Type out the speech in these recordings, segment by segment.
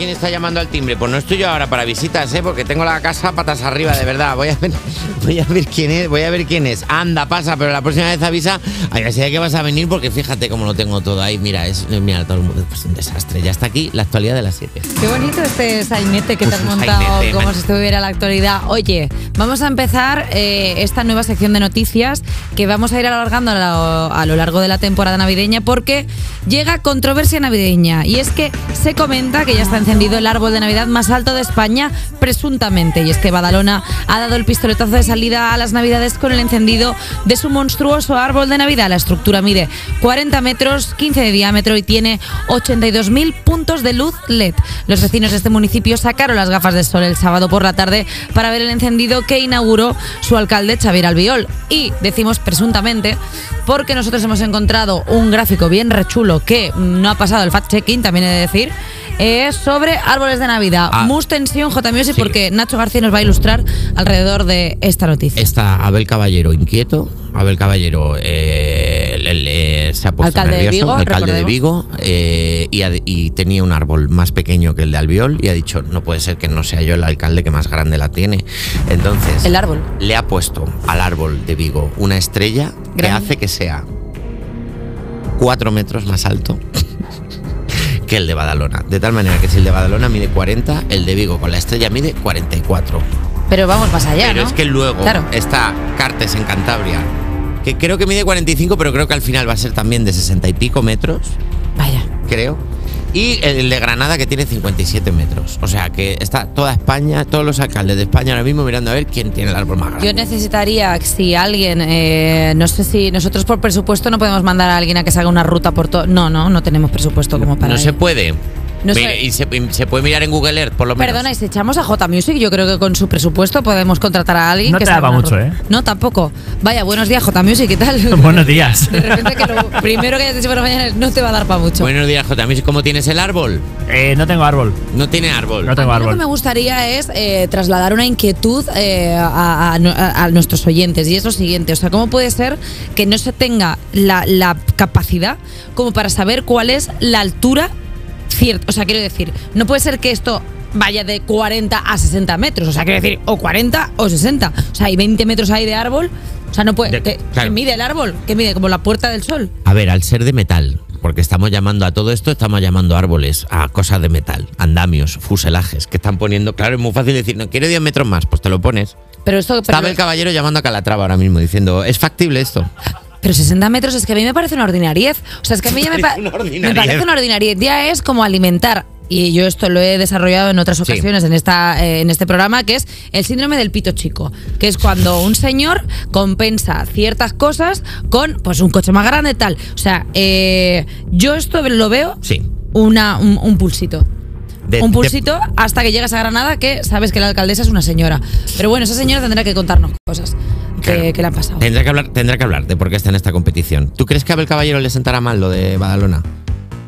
quién está llamando al timbre. Pues no estoy yo ahora para visitas, ¿eh? Porque tengo la casa patas arriba, de verdad. Voy a ver, voy a ver quién es, voy a ver quién es. Anda, pasa, pero la próxima vez avisa. Ay, así que vas a venir porque fíjate cómo lo tengo todo ahí. Mira, es mira, todo el mundo es un desastre. Ya está aquí la actualidad de las 7. Qué bonito este sainete que te has Pues montado sainete, como man. si estuviera la actualidad. Oye, vamos a empezar eh, esta nueva sección de noticias que vamos a ir alargando a lo, a lo largo de la temporada navideña porque llega controversia navideña y es que se comenta que ya está encendido el árbol de Navidad más alto de España presuntamente y es que Badalona ha dado el pistoletazo de salida a las Navidades con el encendido de su monstruoso árbol de Navidad. La estructura mide 40 metros, 15 de diámetro y tiene 82.000 puntos de luz LED. Los vecinos de este municipio sacaron las gafas de sol el sábado por la tarde para ver el encendido que inauguró su alcalde Xavier Albiol. Y decimos presuntamente porque nosotros hemos encontrado un gráfico bien rechulo que no ha pasado el fact-checking, también he de decir, eh, sobre árboles de Navidad. Ah. Mus tensión, J Music, Sí. porque Nacho García nos va a ilustrar alrededor de esta noticia. Está Abel Caballero inquieto. Abel Caballero eh, le- le- se ha puesto Alcalde de nervioso, Vigo, alcalde de. Vigo, eh, y, ha- y tenía un árbol más pequeño que el de Albiol y ha dicho, no puede ser que no sea yo el alcalde que más grande la tiene. Entonces, El árbol. le ha puesto al árbol de Vigo una estrella que hace que sea cuatro metros más alto que el de Badalona. De tal manera que si el de Badalona mide 40, el de Vigo con la estrella mide 44. Pero vamos más allá, Pero ¿no? es que luego Claro. está Cartes en Cantabria, que creo que mide 45, pero creo que al final va a ser también de 60 y pico metros, Vaya. creo. Y el de Granada que tiene 57 metros. O sea que está toda España, todos los alcaldes de España ahora mismo mirando a ver quién tiene el árbol más grande. Yo necesitaría, si alguien, eh, no sé si nosotros por presupuesto no podemos mandar a alguien a que se haga una ruta por todo. No, no, no tenemos presupuesto como para. no se ello. puede. No Mira, sé. Y se, y se puede mirar en Google Earth, por lo menos. Perdona, y si echamos a J Music, yo creo que con su presupuesto podemos contratar a alguien No que te daba mucho. ¿eh? No, tampoco. Vaya, buenos días, J Music, ¿qué tal? Buenos días. De repente que lo primero que hayas dicho por la mañana es no te va a dar para mucho. Buenos días, J. ¿Cómo tienes el árbol? Eh, no tengo árbol. No tiene árbol. No tengo A mí Lo que árbol. me gustaría es eh, trasladar una inquietud eh, a, a- a- a nuestros oyentes y es lo siguiente, o sea, ¿cómo puede ser que no se tenga la, la capacidad como para saber cuál es la altura cierta? O sea, quiero decir, no puede ser que esto vaya de 40 a 60 metros, o sea, quiero decir, o 40 o 60, o sea, hay 20 metros ahí de árbol, o sea, no puede... De- ¿qué, claro. qué mide el árbol? ¿Qué mide? ¿Como la puerta del sol? A ver, al ser de metal, porque estamos llamando a todo esto, estamos llamando árboles, a cosas de metal, andamios, fuselajes, que están poniendo, claro, es muy fácil decir, no quiero 10 metros más, pues te lo pones. Pero esto... pero- Estaba el caballero llamando a Calatrava ahora mismo, diciendo, ¿es factible esto? Pero 60 metros es que a mí me parece una ordinariez. O sea, es que a mí ya me, pa- me parece una ordinariez. Ya es como alimentar. Y yo esto lo he desarrollado en otras Sí. ocasiones en, esta, eh, en este programa, que es el síndrome del pito chico. Que es cuando un señor compensa ciertas cosas con pues un coche más grande tal. O sea, eh, yo esto lo veo Sí. una, un, un pulsito. De- un de- pulsito hasta que llegas a Granada que sabes que la alcaldesa es una señora. Pero bueno, esa señora tendrá que contarnos cosas Claro. que le han pasado. Tendrá que, hablar, tendrá que hablar de por qué está en esta competición. ¿Tú crees que a Abel Caballero le sentará mal lo de Badalona?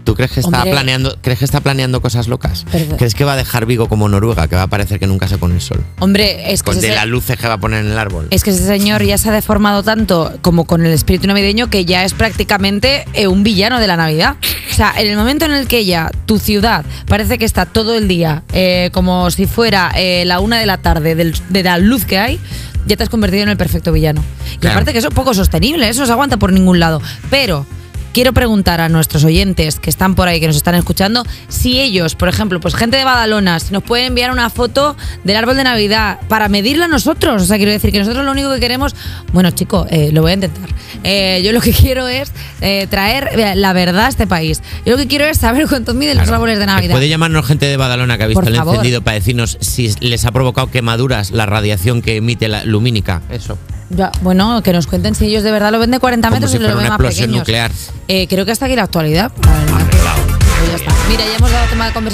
¿Tú crees que está Hombre. planeando, crees que está planeando cosas locas? ¿Crees que va a dejar Vigo como Noruega, que va a parecer que nunca se pone el sol? Hombre, es que Con ese- de las luces que va a poner en el árbol. Es que ese señor ya se ha deformado tanto como con el espíritu navideño que ya es prácticamente eh, un villano de la Navidad. O sea, en el momento en el que ya tu ciudad parece que está todo el día eh, como si fuera eh, la una de la tarde del- de la luz que hay, ya te has convertido en el perfecto villano. Y Claro. aparte que eso es poco sostenible, eso no se aguanta por ningún lado. Pero quiero preguntar a nuestros oyentes que están por ahí, que nos están escuchando, si ellos, por ejemplo, pues gente de Badalona, si nos pueden enviar una foto del árbol de Navidad para medirla nosotros. O sea, quiero decir que nosotros lo único que queremos, bueno, chico, eh, lo voy a intentar. Eh, yo lo que quiero es eh, traer eh, la verdad a este país. Yo lo que quiero es saber cuánto miden los árboles de Que Navidad. Puede llamarnos gente de Badalona que ha visto el encendido para decirnos si les ha provocado quemaduras la radiación que emite la lumínica. Eso. Ya, bueno, que nos cuenten si ellos de verdad lo ven de 40 Como metros si y lo ven más explosión pequeños. nuclear. Eh, creo que hasta aquí la actualidad. La pues ya está. Mira, ya hemos dado tema de conversación.